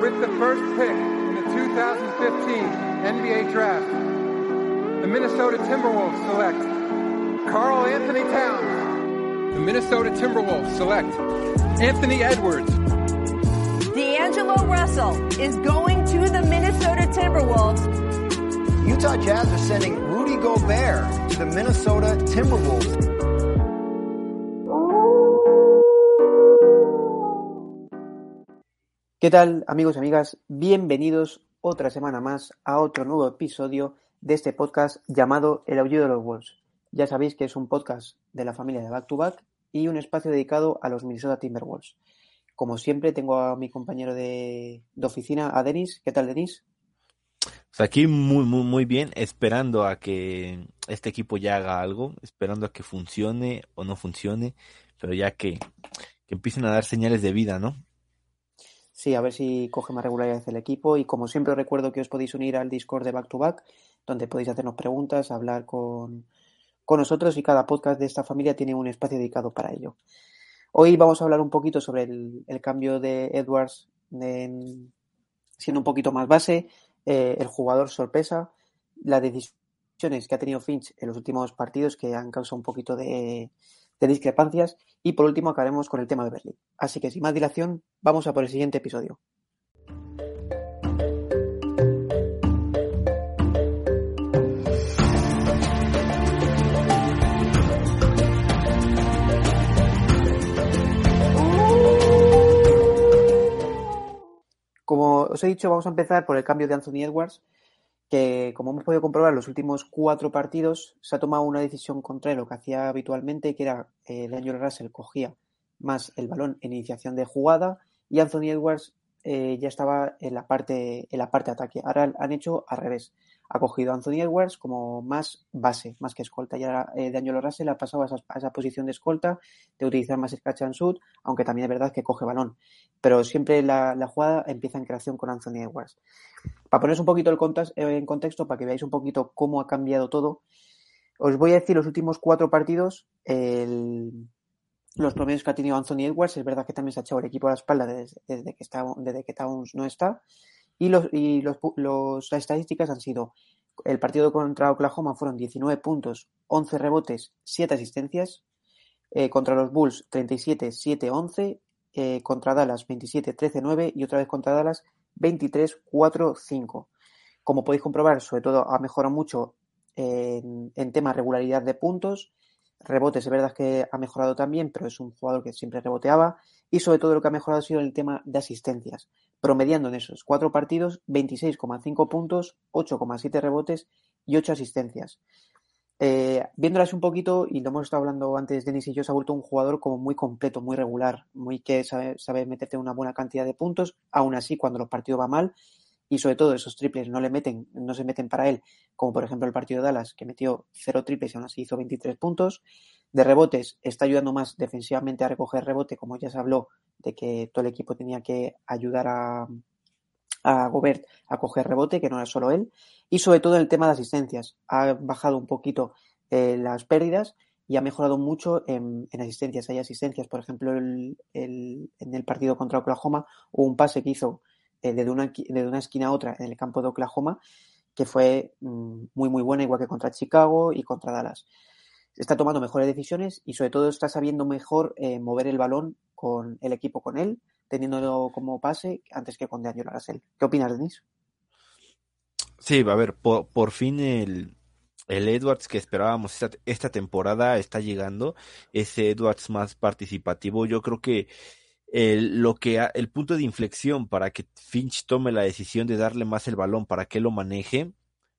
With the first pick in the 2015 NBA Draft, the Minnesota Timberwolves select Carl Anthony Towns. The Minnesota Timberwolves select Anthony Edwards. D'Angelo Russell is going to the Minnesota Timberwolves. Utah Jazz are sending Rudy Gobert to the Minnesota Timberwolves. ¿Qué tal amigos y amigas? Bienvenidos otra semana más a otro nuevo episodio de este podcast llamado El Aullido de los Wolves. Ya sabéis que es un podcast de la familia de Back to Back y un espacio dedicado a los Minnesota Timberwolves. Como siempre tengo a mi compañero de, oficina, a Denis. ¿Qué tal Denis? Pues aquí muy, muy, muy bien, esperando a que este equipo ya haga algo, esperando a que funcione o no funcione, pero ya que empiecen a dar señales de vida, ¿no? Sí, a ver si coge más regularidad el equipo y como siempre os recuerdo que os podéis unir al Discord de Back to Back, donde podéis hacernos preguntas, hablar con, con nosotros y cada podcast de esta familia tiene un espacio dedicado para ello. Hoy vamos a hablar un poquito sobre el, cambio de Edwards, en, siendo un poquito más base, eh, el jugador sorpresa, las decisiones que ha tenido Finch en los últimos partidos que han causado un poquito de, de discrepancias y por último acabaremos con el tema de Berlín. Así que sin más dilación, vamos a por el siguiente episodio. Como os he dicho, vamos a empezar por el cambio de Anthony Edwards, que como hemos podido comprobar los últimos cuatro partidos, se ha tomado una decisión contraria a lo que hacía habitualmente, que era eh, Daniel Russell cogía más el balón en iniciación de jugada y Anthony Edwards eh, ya estaba en la parte en la parte ataque. Ahora han hecho al revés. Ha cogido Anthony Edwards como más base, más que escolta. Y ahora eh, Daniel Russell ha pasado a esa, posición de escolta, de utilizar más el catch and shoot, aunque también es verdad que coge balón. Pero siempre la jugada empieza en creación con Anthony Edwards. Para poneros un poquito el contas, eh, en contexto, para que veáis un poquito cómo ha cambiado todo, os voy a decir los últimos cuatro partidos, el, los promedios que ha tenido Anthony Edwards. Es verdad que también se ha echado el equipo a la espalda desde, que, está, desde que Towns no está. Y, los, y los, los, las estadísticas han sido, el partido contra Oklahoma fueron 19 puntos, 11 rebotes, 7 asistencias. Eh, contra los Bulls 37, 7, 11. Eh, contra Dallas 27, 13, 9. Y otra vez contra Dallas 23, 4, 5. Como podéis comprobar, sobre todo ha mejorado mucho en, tema regularidad de puntos. Rebotes, es verdad que ha mejorado también, pero es un jugador que siempre reboteaba. Y sobre todo lo que ha mejorado ha sido el tema de asistencias, promediando en esos cuatro partidos 26,5 puntos, 8,7 rebotes y 8 asistencias. Eh, viéndolas un poquito, y lo hemos estado hablando antes, Denis y yo, se ha vuelto un jugador como muy completo, muy regular, muy que sabe, sabe meterte una buena cantidad de puntos, aún así cuando los partidos va mal, y sobre todo esos triples no le meten, no se meten para él, como por ejemplo el partido de Dallas, que metió cero triples y aún así hizo 23 puntos. De rebotes, está ayudando más defensivamente a recoger rebote, como ya se habló, de que todo el equipo tenía que ayudar a, a Gobert a coger rebote, que no era solo él. Y sobre todo el tema de asistencias. Ha bajado un poquito eh, las pérdidas y ha mejorado mucho en, en asistencias. Hay asistencias, por ejemplo, el, el, en el partido contra Oklahoma hubo un pase que hizo eh, desde, una, una esquina a otra en el campo de Oklahoma, que fue mmm, muy, muy buena, igual que contra Chicago y contra Dallas. Está tomando mejores decisiones y sobre todo está sabiendo mejor eh, mover el balón con el equipo con él, teniéndolo como pase antes que con Daniel Russell. ¿Qué opinas, Denis? Sí, a ver, por, por fin el, el Edwards que esperábamos esta, esta temporada está llegando, ese Edwards más participativo. Yo creo que el, lo que el punto de inflexión para que Finch tome la decisión de darle más el balón para que lo maneje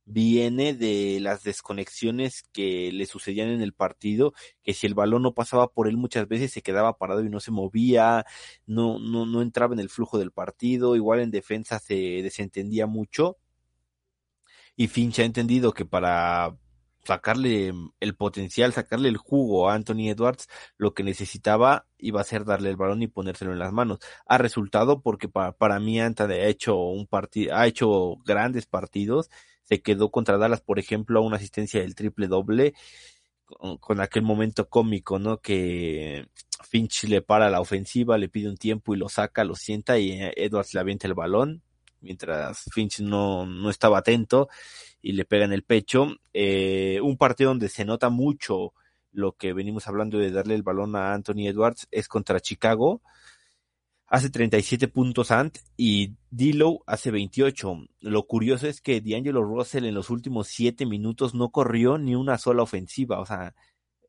viene de las desconexiones que le sucedían en el partido, que si el balón no pasaba por él muchas veces se quedaba parado y no se movía, no, no, no entraba en el flujo del partido, igual en defensa se desentendía mucho. Y Finch ha entendido que para sacarle el potencial, sacarle el jugo a Anthony Edwards, lo que necesitaba iba a ser darle el balón y ponérselo en las manos. Ha resultado porque para, para mí Anthony ha hecho un partido, ha hecho grandes partidos, se quedó contra Dallas, por ejemplo, a una asistencia del triple doble con, aquel momento cómico, ¿no? Que Finch le para la ofensiva, le pide un tiempo y lo saca, lo sienta y Edwards le avienta el balón mientras Finch no, no estaba atento y le pega en el pecho. Eh, un partido donde se nota mucho lo que venimos hablando de darle el balón a Anthony Edwards es contra Chicago. Hace 37 puntos Ant y Dilo hace 28. Lo curioso es que D'Angelo Russell en los últimos 7 minutos no corrió ni una sola ofensiva. O sea,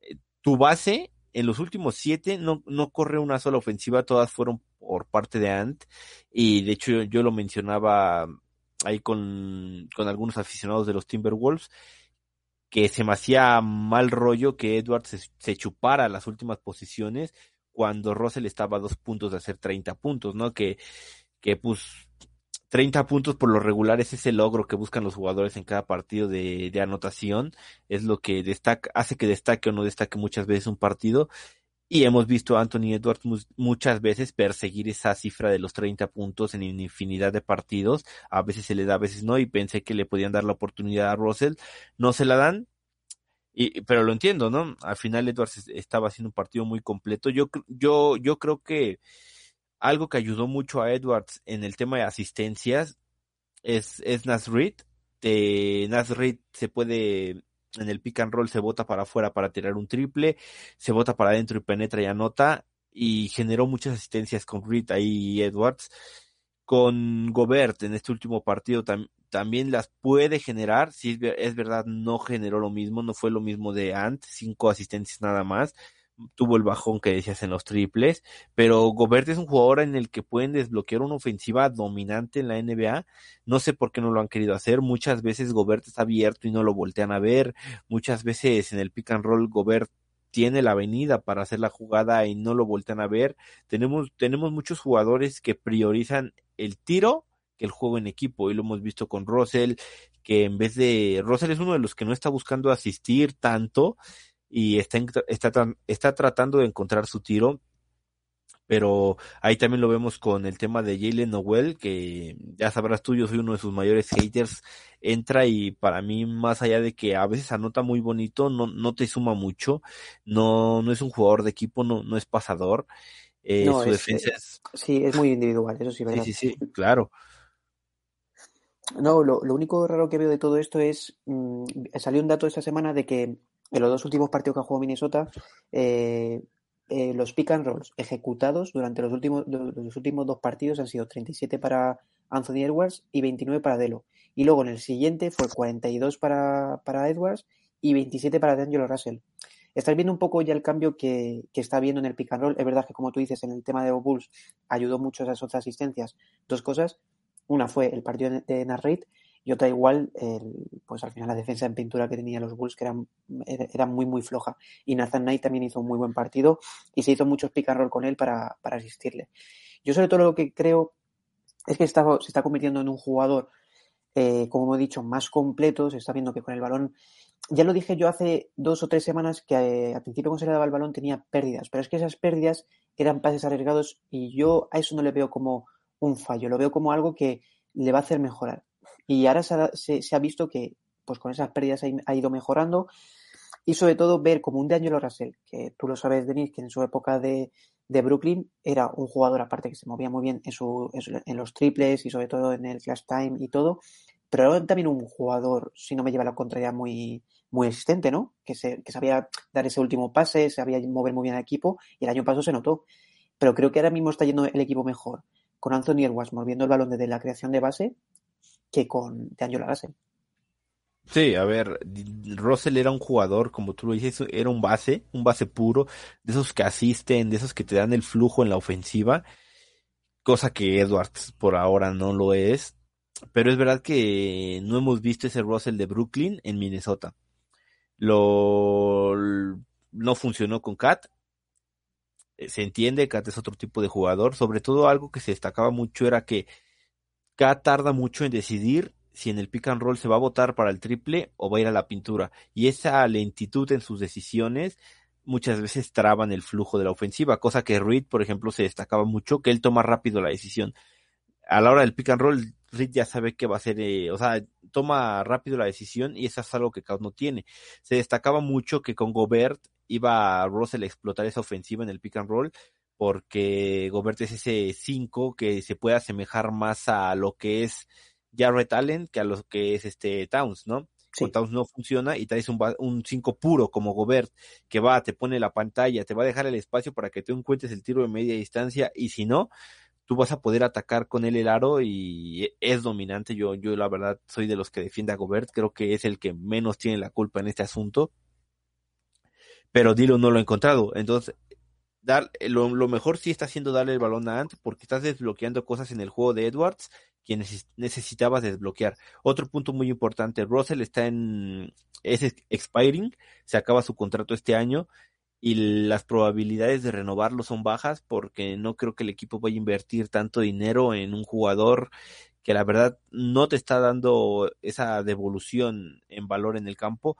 eh, tu base en los últimos 7 no, no corre una sola ofensiva, todas fueron por parte de Ant. Y de hecho yo, lo mencionaba ahí con, con algunos aficionados de los Timberwolves que se me hacía mal rollo que Edwards se, chupara las últimas posiciones cuando Russell estaba a dos puntos de hacer 30 puntos, ¿no? Que, que pues 30 puntos por lo regular es ese logro que buscan los jugadores en cada partido de, de anotación, es lo que destaca, hace que destaque o no destaque muchas veces un partido. Y hemos visto a Anthony Edwards muchas veces perseguir esa cifra de los 30 puntos en infinidad de partidos. A veces se le da, a veces no, y pensé que le podían dar la oportunidad a Russell. No se la dan, y, pero lo entiendo, ¿no? Al final Edwards estaba haciendo un partido muy completo. Yo, yo, yo creo que algo que ayudó mucho a Edwards en el tema de asistencias es, es Nasrid. De Nasrid se puede en el pick and roll se bota para afuera para tirar un triple, se bota para adentro y penetra y anota, y generó muchas asistencias con Reed ahí Edwards. Con Gobert en este último partido también las puede generar, si es, verdad, no generó lo mismo, no fue lo mismo de Ant, cinco asistencias nada más, tuvo el bajón que decías en los triples, pero Gobert es un jugador en el que pueden desbloquear una ofensiva dominante en la NBA. No sé por qué no lo han querido hacer. Muchas veces Gobert está abierto y no lo voltean a ver. Muchas veces en el pick and roll Gobert tiene la avenida para hacer la jugada y no lo voltean a ver. Tenemos, tenemos muchos jugadores que priorizan el tiro que el juego en equipo y lo hemos visto con Russell que en vez de Russell es uno de los que no está buscando asistir tanto y está, está, está tratando de encontrar su tiro. Pero ahí también lo vemos con el tema de Jalen Noel, que ya sabrás tú, yo soy uno de sus mayores haters. Entra y para mí, más allá de que a veces anota muy bonito, no, no te suma mucho. No, no es un jugador de equipo, no, no es pasador. Eh, su defensa es... Sí, es muy individual, eso sí, ¿verdad? Sí, sí, sí, claro. No, lo, lo único raro que veo de todo esto es, mm, salió un dato esta semana de que en los dos últimos partidos que ha jugado Minnesota, eh, eh, los pick and rolls ejecutados durante los últimos, los últimos dos partidos han sido 37 para Anthony Edwards y 29 para Delo. Y luego en el siguiente fue 42 para, para Edwards y 27 para D'Angelo Russell. Estás viendo un poco ya el cambio que, que, está viendo en el pick and roll. Es verdad que, como tú dices, en el tema de los Bulls ayudó mucho esas otras asistencias. Dos cosas. Una fue el partido de Narrate y otra igual, pues al final la defensa en pintura que tenía los Bulls que eran, era muy muy floja. Y Nathan Knight también hizo un muy buen partido y se hizo muchos pick and roll con él para, para asistirle. Yo sobre todo lo que creo es que está, se está convirtiendo en un jugador, eh, como he dicho, más completo. Se está viendo que con el balón, ya lo dije yo hace dos o tres semanas que eh, al principio cuando se le daba el balón tenía pérdidas, pero es que esas pérdidas eran pases arriesgados y yo a eso no le veo como un fallo, lo veo como algo que le va a hacer mejorar. Y ahora se ha, visto que pues con esas pérdidas ha, ido mejorando y sobre todo ver como un de Angelo Russell, que tú lo sabes, Denis, que en su época de, de, Brooklyn era un jugador aparte que se movía muy bien en, su, en, los triples y sobre todo en el clash time y todo, pero también un jugador, si no me lleva la contraria, muy, muy existente, ¿no? Que, se, que sabía dar ese último pase, sabía mover muy bien al equipo y el año pasado se notó. Pero creo que ahora mismo está yendo el equipo mejor con Anthony Edwards moviendo el balón desde la creación de base que con D'Angelo Russell. Sí, a ver, Russell era un jugador, como tú lo dices, era un base, un base puro, de esos que asisten, de esos que te dan el flujo en la ofensiva, cosa que Edwards por ahora no lo es, pero es verdad que no hemos visto ese Russell de Brooklyn en Minnesota. Lo no funcionó con Kat. Se entiende, Kat es otro tipo de jugador, sobre todo algo que se destacaba mucho era que K tarda mucho en decidir si en el pick and roll se va a votar para el triple o va a ir a la pintura. Y esa lentitud en sus decisiones muchas veces traban el flujo de la ofensiva, cosa que Reed, por ejemplo, se destacaba mucho, que él toma rápido la decisión. A la hora del pick and roll, Reed ya sabe que va a ser, eh, o sea, toma rápido la decisión y eso es algo que Caos no tiene. Se destacaba mucho que con Gobert iba a Russell a explotar esa ofensiva en el pick and roll porque Gobert es ese 5 que se puede asemejar más a lo que es Jarrett Allen que a lo que es este Towns, ¿no? Con Towns no funciona y traes un 5 puro como Gobert que va, te pone la pantalla, te va a dejar el espacio para que tú encuentres el tiro de media distancia y si no, tú vas a poder atacar con él el aro y es dominante. Yo, yo la verdad soy de los que defiende a Gobert, creo que es el que menos tiene la culpa en este asunto. Pero Dilo no lo ha encontrado. Entonces, dar, lo, lo, mejor sí está haciendo darle el balón a Ant porque estás desbloqueando cosas en el juego de Edwards que necesitabas desbloquear. Otro punto muy importante, Russell está en, es expiring, se acaba su contrato este año y las probabilidades de renovarlo son bajas porque no creo que el equipo vaya a invertir tanto dinero en un jugador que la verdad no te está dando esa devolución en valor en el campo.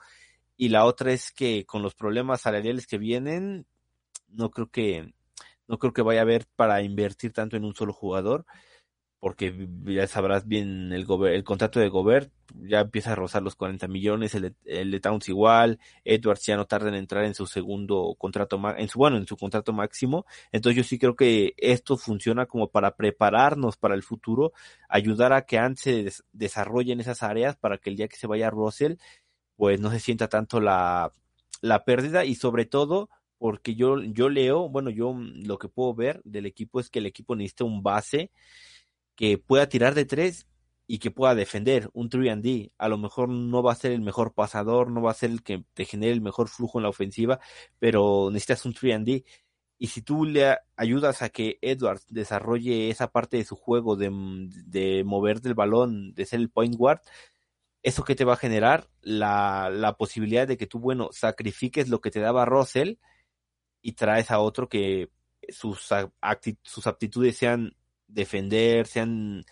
Y la otra es que con los problemas salariales que vienen, no creo que no creo que vaya a haber para invertir tanto en un solo jugador porque ya sabrás bien el, el contrato de Gobert ya empieza a rozar los 40 millones, el el de Towns igual, Edwards ya no tarda en entrar en su segundo contrato, en su, bueno, en su contrato máximo, entonces yo sí creo que esto funciona como para prepararnos para el futuro, ayudar a que antes se desarrolle en esas áreas para que el día que se vaya Russell, pues no se sienta tanto la, la pérdida y sobre todo porque yo, yo leo, bueno, yo lo que puedo ver del equipo es que el equipo necesita un base que pueda tirar de tres y que pueda defender un 3D. A lo mejor no va a ser el mejor pasador, no va a ser el que te genere el mejor flujo en la ofensiva, pero necesitas un 3D. Y si tú le ayudas a que Edwards desarrolle esa parte de su juego de, de mover del balón, de ser el point guard, eso que te va a generar la, la posibilidad de que tú, bueno, sacrifiques lo que te daba Russell y traes a otro que sus, sus aptitudes sean defender, sean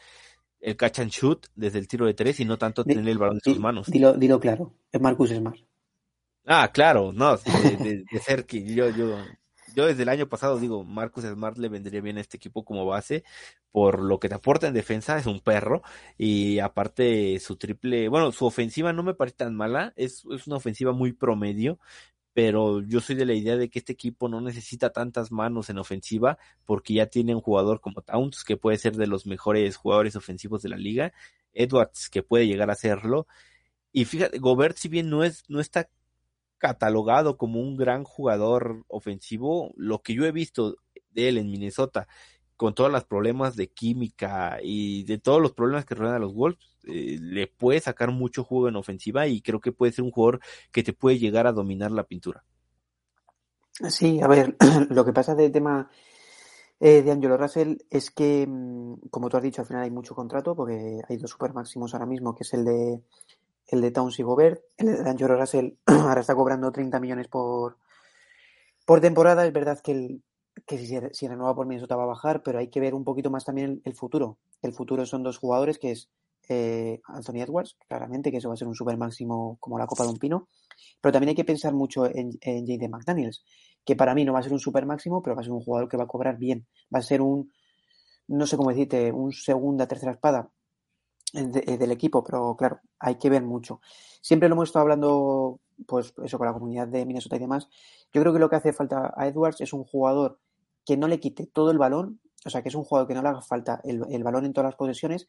el catch and shoot desde el tiro de tres y no tanto tener el balón en sus manos. Dilo, dilo claro, es Marcus Smart. Ah, claro, no, de, ser que yo, yo, yo desde el año pasado digo, Marcus Smart le vendría bien a este equipo como base por lo que te aporta en defensa, es un perro y aparte su triple, bueno, su ofensiva no me parece tan mala, es, es una ofensiva muy promedio, pero yo soy de la idea de que este equipo no necesita tantas manos en ofensiva porque ya tiene un jugador como Towns que puede ser de los mejores jugadores ofensivos de la liga, Edwards que puede llegar a serlo y fíjate, Gobert si bien no es no está catalogado como un gran jugador ofensivo, lo que yo he visto de él en Minnesota con todos los problemas de química y de todos los problemas que rodean a los Wolves, eh, le puede sacar mucho juego en ofensiva y creo que puede ser un jugador que te puede llegar a dominar la pintura. Sí, a ver, lo que pasa del tema eh, de Angelo Russell es que, mm, como tú has dicho, al final hay mucho contrato porque hay dos super máximos ahora mismo, que es el de el de Towns y Gobert. El de Angelo Russell ahora está cobrando 30 millones por, por temporada. Es verdad que el, que si, si renueva por Minnesota va a bajar, pero hay que ver un poquito más también el, futuro. El futuro son dos jugadores que es eh, Anthony Edwards, claramente, que eso va a ser un super máximo como la copa de un pino, pero también hay que pensar mucho en, en J.D. McDaniels, que para mí no va a ser un super máximo, pero va a ser un jugador que va a cobrar bien, va a ser un, no sé cómo decirte, un segunda, tercera espada del equipo, pero claro, hay que ver mucho. Siempre lo hemos estado hablando, pues eso, con la comunidad de Minnesota y demás. Yo creo que lo que hace falta a Edwards es un jugador que no le quite todo el balón, o sea, que es un jugador que no le haga falta el, balón en todas las posesiones,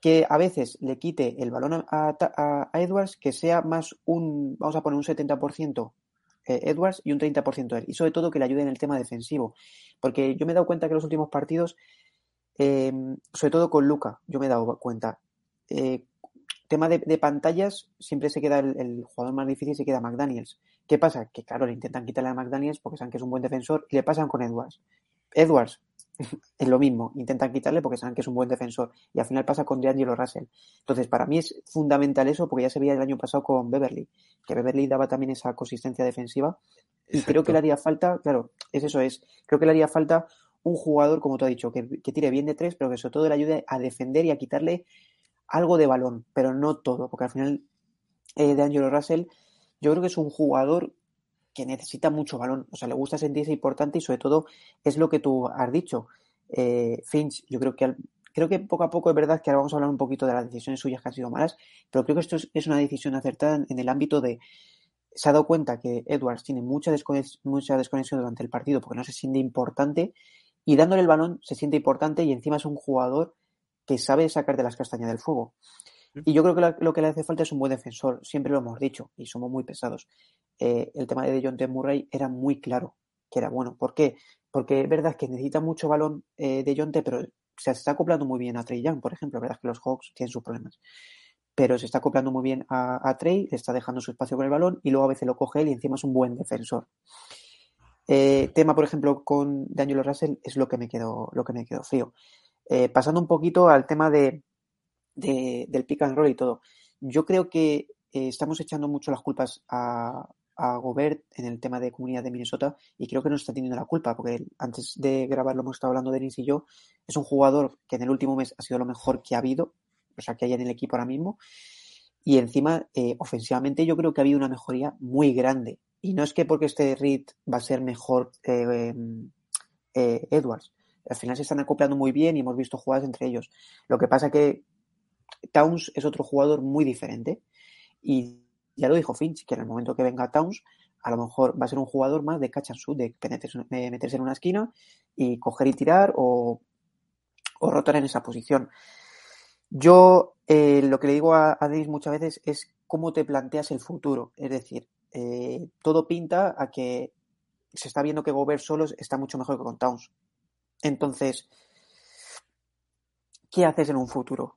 que a veces le quite el balón a, Edwards, que sea más un, vamos a poner un 70% eh, Edwards y un 30% él. Y sobre todo que le ayude en el tema defensivo. Porque yo me he dado cuenta que en los últimos partidos, em, sobre todo con Luca, yo me he dado cuenta, eh, tema de, pantallas, siempre se queda el, jugador más difícil, se queda McDaniels. ¿Qué pasa? Que claro, le intentan quitarle a McDaniels porque saben que es un buen defensor y le pasan con Edwards. Edwards es lo mismo, intentan quitarle porque saben que es un buen defensor y al final pasa con DeAngelo Russell. Entonces, para mí es fundamental eso porque ya se veía el año pasado con Beverly, que Beverly daba también esa consistencia defensiva y creo que le haría falta, claro, es eso, es, creo que le haría falta un jugador, como tú has dicho, que, que tire bien de tres, pero que sobre todo le ayude a defender y a quitarle algo de balón, pero no todo, porque al final eh, de Angelo Russell yo creo que es un jugador que necesita mucho balón, o sea, le gusta sentirse importante y sobre todo es lo que tú has dicho. Eh, Finch, yo creo que creo que poco a poco es verdad que ahora vamos a hablar un poquito de las decisiones suyas que han sido malas, pero creo que esto es, una decisión acertada en, el ámbito de se ha dado cuenta que Edwards tiene mucha, mucha desconexión durante el partido porque no se siente importante y dándole el balón se siente importante y encima es un jugador que sabe sacar de las castañas del fuego. Y yo creo que lo, que le hace falta es un buen defensor, siempre lo hemos dicho y somos muy pesados. Eh, el tema de John T. Murray era muy claro que era bueno. ¿Por qué? Porque es verdad que necesita mucho balón eh, de John T., pero se está acoplando muy bien a Trey Young, por ejemplo. Es verdad que los Hawks tienen sus problemas. Pero se está acoplando muy bien a, Trey, está dejando su espacio con el balón y luego a veces lo coge él y encima es un buen defensor. Eh, tema, por ejemplo, con Daniel Russell es lo que me quedó, lo que me quedó frío. Eh, pasando un poquito al tema de, del pick and roll y todo. Yo creo que eh, estamos echando mucho las culpas a, a, Gobert en el tema de comunidad de Minnesota y creo que no está teniendo la culpa porque antes de grabarlo hemos estado hablando de Denis y yo. Es un jugador que en el último mes ha sido lo mejor que ha habido, o sea, que hay en el equipo ahora mismo. Y encima, eh, ofensivamente, yo creo que ha habido una mejoría muy grande. Y no es que porque este Reed va a ser mejor em, Edwards, al final se están acoplando muy bien y hemos visto jugadas entre ellos. Lo que pasa que Towns es otro jugador muy diferente y ya lo dijo Finch, que en el momento que venga Towns, a lo mejor va a ser un jugador más de catch and shoot, de meterse en una esquina y coger y tirar o, rotar en esa posición. Yo eh, lo que le digo a, a muchas veces es cómo te planteas el futuro. Es decir, eh, todo pinta a que se está viendo que Gobert solos está mucho mejor que con Towns. Entonces, ¿qué haces en un futuro?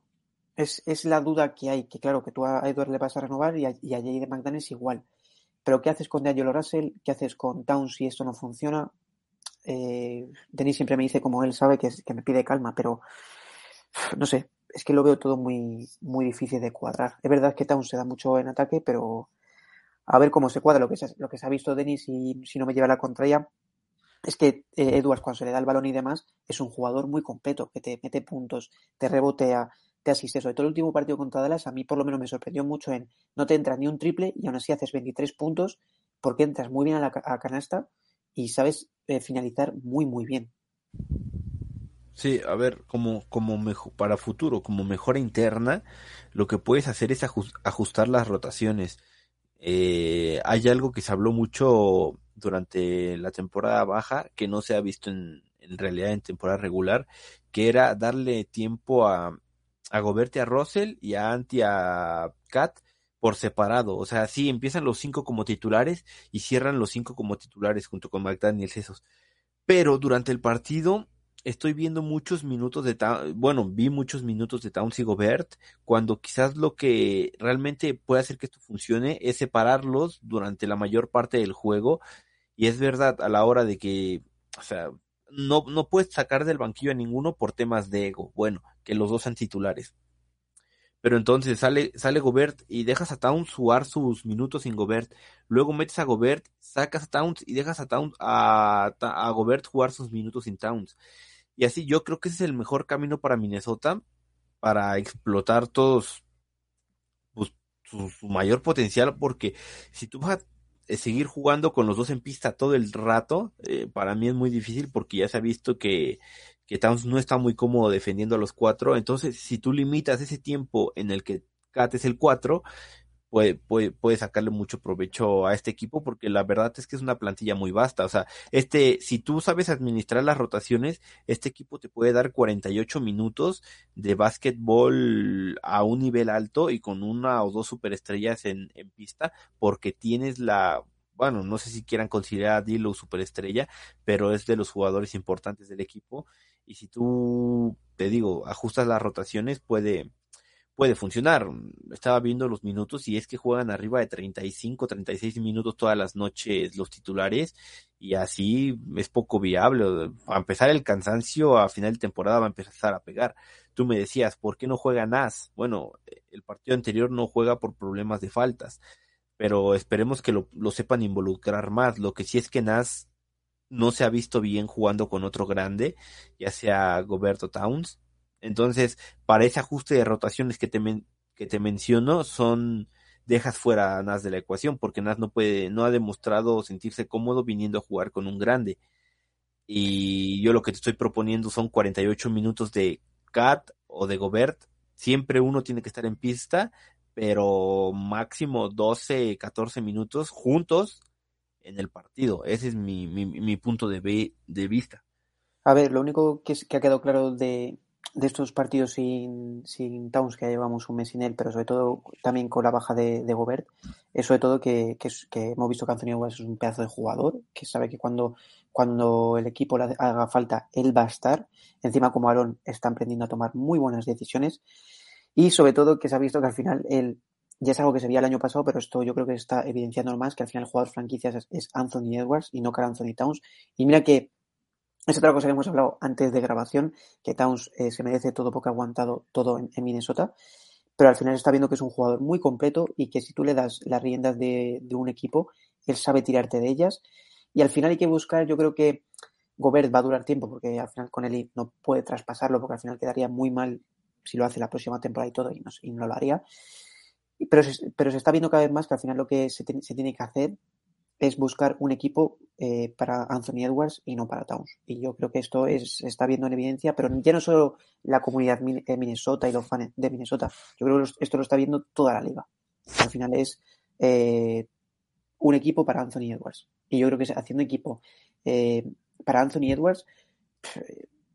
Es, la duda que hay, que claro, que tú a Edward le vas a renovar y a, y a de es igual. Pero ¿qué haces con D'Angelo Russell? ¿Qué haces con Towns si esto no funciona? Eh, Denis siempre me dice, como él sabe, que, que me pide calma, pero no sé, es que lo veo todo muy, muy difícil de cuadrar. Es verdad que Towns se da mucho en ataque, pero a ver cómo se cuadra lo que se, lo que se ha visto Denis y si no me lleva la contraria es que eh, Edwards, cuando se le da el balón y demás, es un jugador muy completo, que te mete puntos, te rebotea, te asiste. Sobre todo el último partido contra Dallas, a mí por lo menos me sorprendió mucho en no te entra ni un triple y aún así haces 23 puntos porque entras muy bien a la canasta y sabes eh, finalizar muy, muy bien. Sí, a ver, como, como mejor, para futuro, como mejora interna, lo que puedes hacer es ajustar las rotaciones. Eh, hay algo que se habló mucho durante la temporada baja que no se ha visto en, en realidad en temporada regular, que era darle tiempo a, a Gobert a Russell y a Anti a Kat por separado. O sea, sí, empiezan los cinco como titulares y cierran los cinco como titulares junto con McDaniels esos. Pero durante el partido estoy viendo muchos minutos de bueno, vi muchos minutos de Towns y Gobert, cuando quizás lo que realmente puede hacer que esto funcione es separarlos durante la mayor parte del juego y es verdad, a la hora de que, o sea, no, no puedes sacar del banquillo a ninguno por temas de ego. Bueno, que los dos sean titulares. Pero entonces sale, sale Gobert y dejas a Towns jugar sus minutos sin Gobert. Luego metes a Gobert, sacas a Towns y dejas a Towns a, a Gobert jugar sus minutos sin Towns. Y así yo creo que ese es el mejor camino para Minnesota para explotar todos pues, su, su, mayor potencial porque si tú vas a seguir jugando con los dos en pista todo el rato, eh, para mí es muy difícil porque ya se ha visto que, que no está muy cómodo defendiendo a los cuatro. Entonces, si tú limitas ese tiempo en el que Kat es el cuatro, puede, puede, puede sacarle mucho provecho a este equipo porque la verdad es que es una plantilla muy vasta. O sea, este, si tú sabes administrar las rotaciones, este equipo te puede dar 48 minutos de básquetbol a un nivel alto y con una o dos superestrellas en, en pista porque tienes la, bueno, no sé si quieran considerar a Dilo superestrella, pero es de los jugadores importantes del equipo. Y si tú, te digo, ajustas las rotaciones, puede, puede funcionar. Estaba viendo los minutos y es que juegan arriba de 35, 36 minutos todas las noches los titulares y así es poco viable. A empezar el cansancio a final de temporada va a empezar a pegar. Tú me decías, ¿por qué no juega Nas? Bueno, el partido anterior no juega por problemas de faltas, pero esperemos que lo, lo sepan involucrar más. Lo que sí es que Nas no se ha visto bien jugando con otro grande, ya sea Goberto Towns entonces, para ese ajuste de rotaciones que te, que te menciono, son dejas fuera a Nas de la ecuación, porque Nas no puede, no ha demostrado sentirse cómodo viniendo a jugar con un grande. Y yo lo que te estoy proponiendo son 48 minutos de Cat o de Gobert, siempre uno tiene que estar en pista, pero máximo 12, 14 minutos juntos en el partido. Ese es mi, mi, punto de, de vista. A ver, lo único que ha quedado claro de, de estos partidos sin, sin Towns, que ya llevamos un mes sin él, pero sobre todo también con la baja de, de Gobert, es sobre todo que, que, hemos visto que Anthony Edwards es un pedazo de jugador, que sabe que cuando, cuando el equipo haga falta, él va a estar. Encima, como Aaron, está aprendiendo a tomar muy buenas decisiones. Y sobre todo que se ha visto que al final él, ya es algo que se veía el año pasado, pero esto yo creo que está evidenciando más, que al final el jugador franquicias es, es Anthony Edwards y no Carl Anthony Towns. Y mira que es otra cosa que hemos hablado antes de grabación, que Towns eh, se merece todo porque ha aguantado todo en, Minnesota, pero al final está viendo que es un jugador muy completo y que si tú le das las riendas de, un equipo, él sabe tirarte de ellas. Y al final hay que buscar, yo creo que Gobert va a durar tiempo porque al final con él no puede traspasarlo porque al final quedaría muy mal si lo hace la próxima temporada y todo y no, lo haría. Pero se, se está viendo cada vez más que al final lo que se tiene que hacer es buscar un equipo eh, para Anthony Edwards y no para Towns. Y yo creo que esto es, se está viendo en evidencia, pero ya no solo la comunidad de Minnesota y los fans de Minnesota, yo creo que esto lo está viendo toda la liga. Al final es eh, un equipo para Anthony Edwards. Y yo creo que haciendo equipo eh, para Anthony Edwards,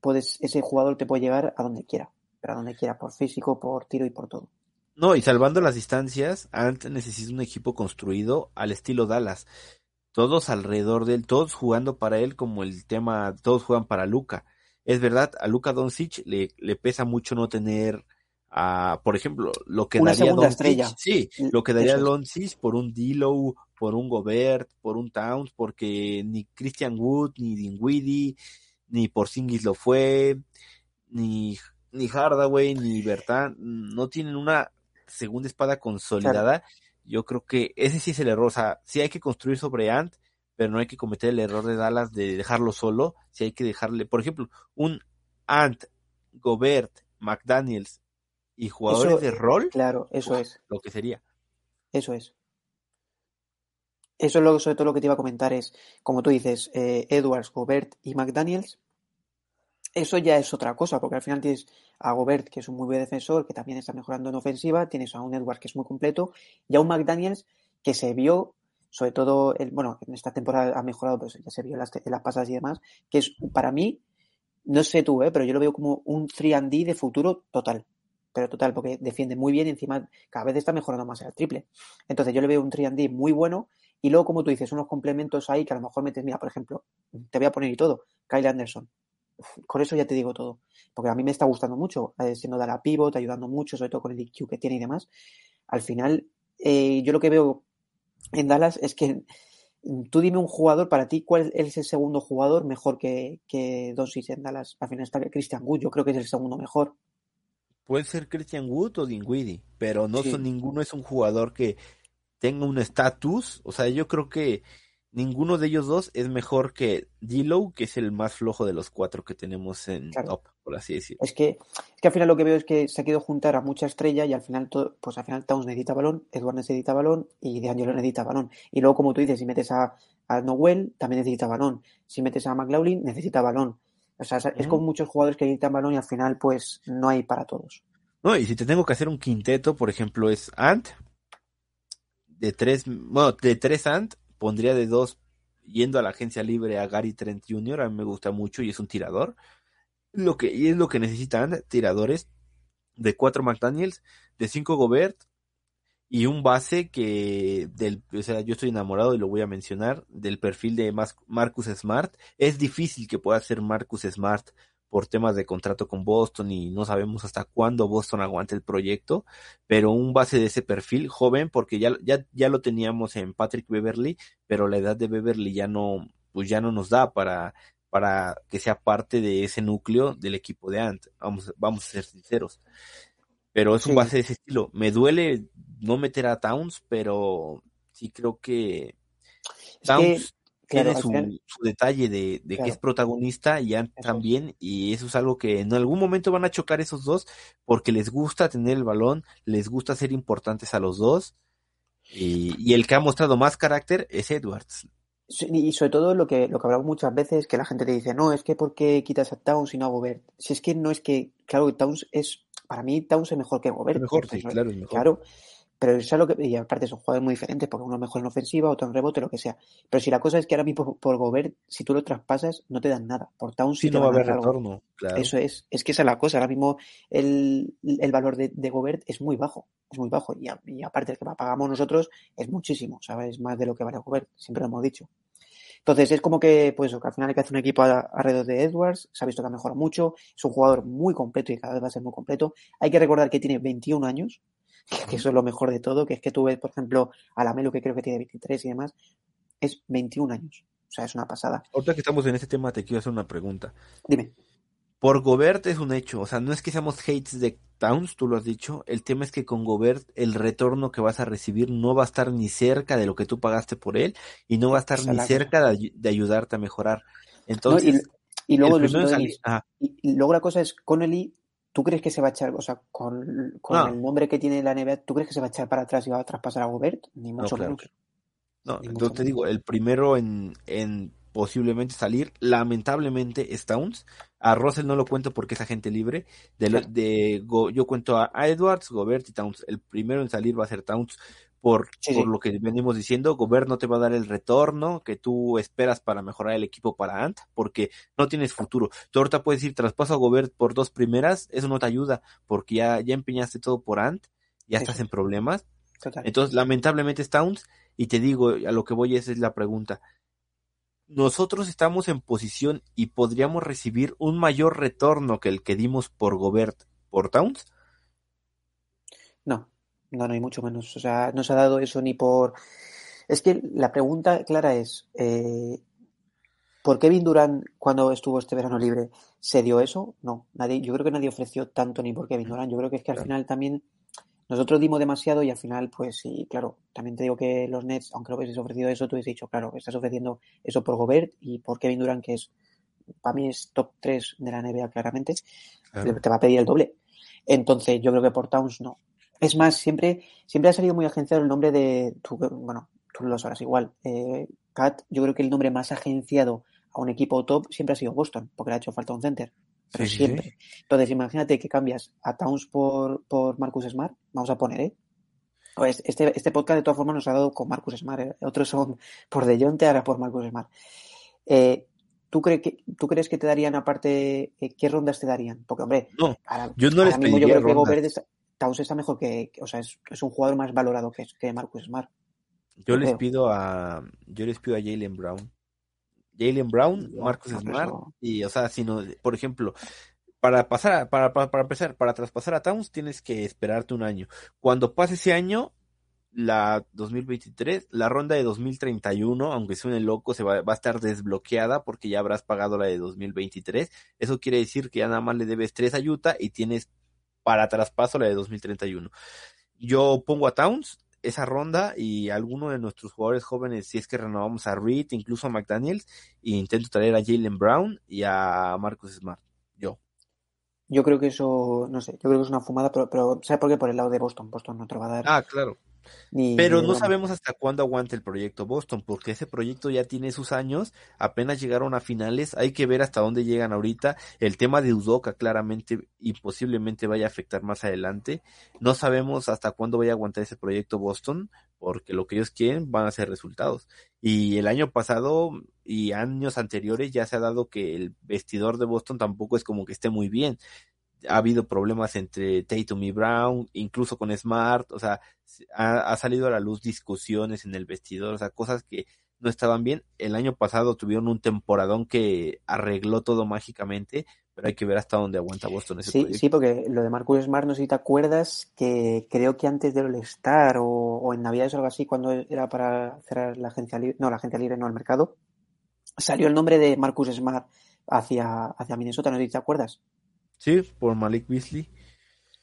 puedes, ese jugador te puede llegar a donde quiera, pero a donde quiera, por físico, por tiro y por todo. No, y salvando las distancias, Ant necesita un equipo construido al estilo Dallas. Todos alrededor de él, todos jugando para él como el tema, todos juegan para Luca. Es verdad, a Luca Doncic le, le pesa mucho no tener, a, por ejemplo, lo que Una daría Doncic, sí, lo que daría Doncic por un D'Lo, por un Gobert, por un Towns, porque ni Christian Wood, ni Dinwiddie, ni Porzingis lo fue, ni ni Hardaway, ni Bertán, no tienen una segunda espada consolidada, claro. yo creo que ese sí es el error. O sea, sí hay que construir sobre Ant, pero no hay que cometer el error de Dallas de dejarlo solo. Sí hay que dejarle, por ejemplo, un Ant, Gobert, McDaniels y jugadores eso, de rol. Claro, eso es. Lo que sería. Eso es. Eso es lo, sobre todo lo que te iba a comentar es, como tú dices, eh, Edwards, Gobert y McDaniels, eso ya es otra cosa, porque al final tienes a Gobert, que es un muy buen defensor, que también está mejorando en ofensiva, tienes a un Edwards que es muy completo, y a un McDaniels que se vio, sobre todo, el, bueno, en esta temporada ha mejorado, pues ya se vio en las, pasadas y demás, que es para mí, no sé tú, ¿eh? pero yo lo veo como un 3D de futuro total. Pero total, porque defiende muy bien encima cada vez está mejorando más el triple. Entonces yo le veo un 3D muy bueno y luego, como tú dices, unos complementos ahí que a lo mejor metes, mira, por ejemplo, te voy a poner y todo, Kyle Anderson, con eso ya te digo todo. Porque a mí me está gustando mucho, eh, siendo de la pivot, ayudando mucho, sobre todo con el IQ que tiene y demás. Al final, eh, yo lo que veo en Dallas es que tú dime un jugador, para ti, ¿cuál es el segundo jugador mejor que, que Doncic en Dallas? Al final está Christian Wood, yo creo que es el segundo mejor. Puede ser Christian Wood o Dinwiddie, pero no sí. son ninguno es un jugador que tenga un estatus, o sea, yo creo que ninguno de ellos dos es mejor que D'Lo, que es el más flojo de los cuatro que tenemos en claro. top, por así decirlo. Es que, es que al final lo que veo es que se ha querido juntar a mucha estrella y al final todo, pues al final Towns necesita balón, Edward necesita balón y DeAngelo necesita balón. Y luego, como tú dices, si metes a, a Noel, también necesita balón. Si metes a McLaughlin, necesita balón. O sea, es mm. con muchos jugadores que necesitan balón y al final, pues, no hay para todos. No, y si te tengo que hacer un quinteto, por ejemplo, es Ant, de tres, bueno, de tres Ant, pondría de dos yendo a la agencia libre a Gary Trent Jr., a mí me gusta mucho y es un tirador. Lo que, y es lo que necesitan tiradores de cuatro McDaniels, de cinco Gobert y un base que del, o sea, yo estoy enamorado y lo voy a mencionar, del perfil de Marcus Smart. Es difícil que pueda ser Marcus Smart por temas de contrato con Boston y no sabemos hasta cuándo Boston aguante el proyecto, pero un base de ese perfil joven, porque ya, ya, ya lo teníamos en Patrick Beverly, pero la edad de Beverly ya no, pues ya no nos da para, para que sea parte de ese núcleo del equipo de Ant. Vamos, vamos a ser sinceros. Pero es un sí. base de ese estilo. Me duele no meter a Towns, pero sí creo que Towns que Claro, tiene su, final, su, detalle de, de claro. que es protagonista y Ant también, y eso es algo que en algún momento van a chocar esos dos porque les gusta tener el balón, les gusta ser importantes a los dos, y, y el que ha mostrado más carácter es Edwards. Y sobre todo lo que, lo que hablamos muchas veces, que la gente te dice, no, es que ¿por qué quitas a Towns y no a Gobert? Si es que no es que, claro, Towns es, para mí Towns es mejor que Gobert. mejor, sí, claro, es mejor. Claro, pero eso es lo que, y aparte son jugadores muy diferentes, porque uno es mejor en ofensiva, otro en rebote, lo que sea. Pero si la cosa es que ahora mismo por, Gobert, si tú lo traspasas, no te dan nada. Por Towns sí, te no va a haber retorno, claro. Eso es, es que esa es la cosa. Ahora mismo el, el valor de, de, Gobert es muy bajo, es muy bajo. Y, y aparte el que pagamos nosotros es muchísimo, ¿sabes? Más de lo que vale Gobert, siempre lo hemos dicho. Entonces es como que, pues, que al final hay que hacer un equipo alrededor de Edwards, se ha visto que ha mejorado mucho, es un jugador muy completo y cada vez va a ser muy completo. Hay que recordar que tiene 21 años, que eso es lo mejor de todo, que es que tú ves, por ejemplo, a la Melo, que creo que tiene 23 y demás, es 21 años. O sea, es una pasada. Ahorita que estamos en este tema, te quiero hacer una pregunta. Dime. Por Gobert es un hecho, o sea, no es que seamos hates de Towns, tú lo has dicho, el tema es que con Gobert el retorno que vas a recibir no va a estar ni cerca de lo que tú pagaste por él y no va a estar ni cerca de, de, ayudarte a mejorar. Entonces, no, y, y, luego salir, y, luego la cosa es, Connelly ¿Tú crees que se va a echar, o sea, con, con no. el nombre que tiene la NBA, ¿tú crees que se va a echar para atrás y va a traspasar a Gobert? Ni mucho no, claro. menos. No, Ni mucho te digo, el primero en, en posiblemente salir, lamentablemente, es Towns. A Russell no lo cuento porque es agente libre. De, Claro. de Go- yo cuento a Edwards, Gobert y Towns. El primero en salir va a ser Towns por, Sí, por sí. lo que venimos diciendo. Gobert no te va a dar el retorno que tú esperas para mejorar el equipo para Ant, porque no tienes futuro. Tú ahorita puedes ir traspaso a Gobert por dos primeras, eso no te ayuda, porque ya, ya empeñaste todo por Ant, ya Sí, estás en problemas. Total. Entonces, lamentablemente es Towns, y te digo, a lo que voy esa es la pregunta. Nosotros estamos en posición y podríamos recibir un mayor retorno que el que dimos por Gobert por Towns. No, no, no hay mucho menos. O sea, no se ha dado eso ni por. Es que la pregunta clara es: eh, ¿por qué Kevin Durant, cuando estuvo este verano libre, se dio eso? No, nadie, yo creo que nadie ofreció tanto ni por Kevin Durant. Yo creo que es que al Claro. final también nosotros dimos demasiado y al final, pues sí, claro, también te digo que los Nets, aunque no hubieses ofrecido eso, tú hubieses dicho, claro, estás ofreciendo eso por Gobert y por Kevin Durant, que es, para mí es top 3 de la NBA claramente, te va a pedir el doble. Entonces, yo creo que por Towns no. Es más, siempre, siempre ha salido muy agenciado el nombre de, tú, bueno, tú lo sabrás igual, eh, Kat, yo creo que el nombre más agenciado a un equipo top siempre ha sido Boston, porque le ha hecho falta un center, pero Sí, siempre. sí. Entonces, imagínate que cambias a Towns por, por Marcus Smart, vamos a poner, ¿eh? Pues este, este podcast de todas formas nos ha dado con Marcus Smart, ¿eh? otros son por DeJounte, ahora por Marcus Smart. Eh, ¿tú, crees que, ¿Tú crees que te darían aparte, eh, qué rondas te darían? Porque, hombre, No, ahora, yo no les mismo yo creo que rondas. Gobert está, Towns está mejor que, o sea, es, es un jugador más valorado que, que Marcus Smart. Yo les pido a, yo les pido a Jalen Brown. Jalen Brown, Marcus no, Smart, y o sea, si no, por ejemplo, para pasar, a- para, para, para empezar, para traspasar a Towns tienes que esperarte un año. Cuando pase ese año, la 2023, la ronda de 2031, aunque suene loco, se va, va a estar desbloqueada porque ya habrás pagado la de 2023. Eso quiere decir que ya nada más le debes tres a Utah y tienes para traspaso la de 2031. Yo pongo a Towns esa ronda y alguno de nuestros jugadores jóvenes, si es que renovamos a Reed, incluso a McDaniels, e intento traer a Jalen Brown y a Marcus Smart. Yo. Yo creo que eso, no sé, yo creo que es una fumada, pero, pero ¿sabes por qué? Por el lado de Boston. Boston no te lo va a dar Ah, claro. Ni, Pero no sabemos hasta cuándo aguante el proyecto Boston, porque ese proyecto ya tiene sus años, apenas llegaron a finales, hay que ver hasta dónde llegan ahorita. El tema de Udoka claramente y posiblemente vaya a afectar más adelante. No sabemos hasta cuándo vaya a aguantar ese proyecto Boston, porque lo que ellos quieren van a ser resultados. Y el año pasado y años anteriores ya se ha dado que el vestidor de Boston tampoco es como que esté muy bien. Ha habido problemas entre Tatum y Brown, incluso con Smart, o sea, ha, ha salido a la luz discusiones en el vestidor, o sea, cosas que no estaban bien. El año pasado tuvieron un temporadón que arregló todo mágicamente, pero hay que ver hasta dónde aguanta Boston ese Sí, proyecto. sí, porque lo de Marcus Smart, no sé si te acuerdas, que creo que antes del All-Star o, o en Navidades o algo así, cuando era para cerrar la agencia libre, no, la agencia libre, no, el mercado, salió el nombre de Marcus Smart hacia, hacia Minnesota, no sé si te acuerdas. Sí, por Malik Beasley.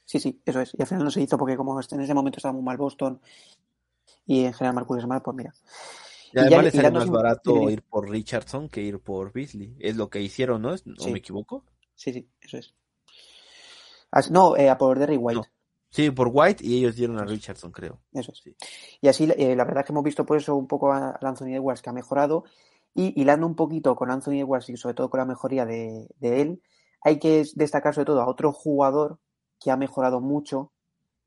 Sí, sí, eso es. Y al final no se hizo porque como en ese momento estaba muy mal Boston y en general Marcus Smart, pues mira. Y además le sale más sin- barato ir por Richardson que ir por Beasley. Es lo que hicieron, ¿no? ¿O Sí. me equivoco? Sí, sí, eso es. No, eh, a por Derry White. No. Sí, por White y ellos dieron a Richardson, creo. Eso sí. Y así, eh, la verdad es que hemos visto por eso un poco a Anthony Edwards que ha mejorado. Y hilando un poquito con Anthony Edwards y sobre todo con la mejoría de, de él, hay que destacar sobre todo a otro jugador que ha mejorado mucho,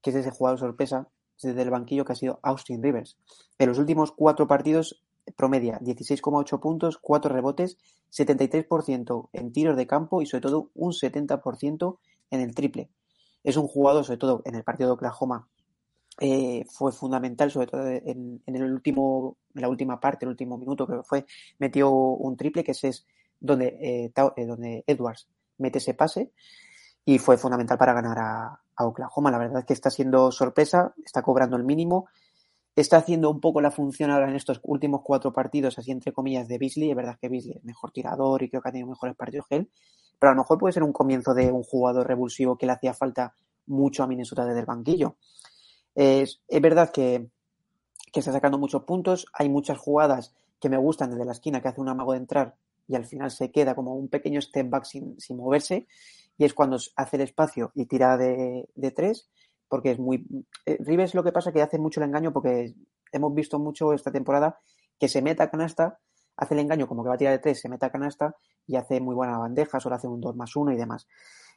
que es ese jugador sorpresa desde el banquillo que ha sido Austin Rivers. En los últimos cuatro partidos promedia 16,8 puntos, 4 rebotes, 73% en tiros de campo y sobre todo un 70% en el triple. Es un jugador, sobre todo en el partido de Oklahoma, eh, fue fundamental, sobre todo en, el último, en la última parte, el último minuto que fue, metió un triple que es donde, eh, eh, donde Edwards mete ese pase y fue fundamental para ganar a, Oklahoma. La verdad es que está siendo sorpresa, está cobrando el mínimo está haciendo un poco la función ahora en estos últimos cuatro partidos, así entre comillas, de Beasley. Es verdad que Beasley es mejor tirador y creo que ha tenido mejores partidos que él, pero a lo mejor puede ser un comienzo de un jugador revulsivo que le hacía falta mucho a Minnesota desde el banquillo. Es, es verdad que, que, está sacando muchos puntos, hay muchas jugadas que me gustan desde la esquina, que hace un amago de entrar y al final se queda como un pequeño step back sin, sin moverse, y es cuando hace el espacio y tira de, de tres porque es muy... Eh, Rives lo que pasa que hace mucho el engaño porque hemos visto mucho esta temporada que se meta canasta, hace el engaño como que va a tirar de tres, se mete a canasta y hace muy buena bandeja, solo hace un 2 más 1 y demás.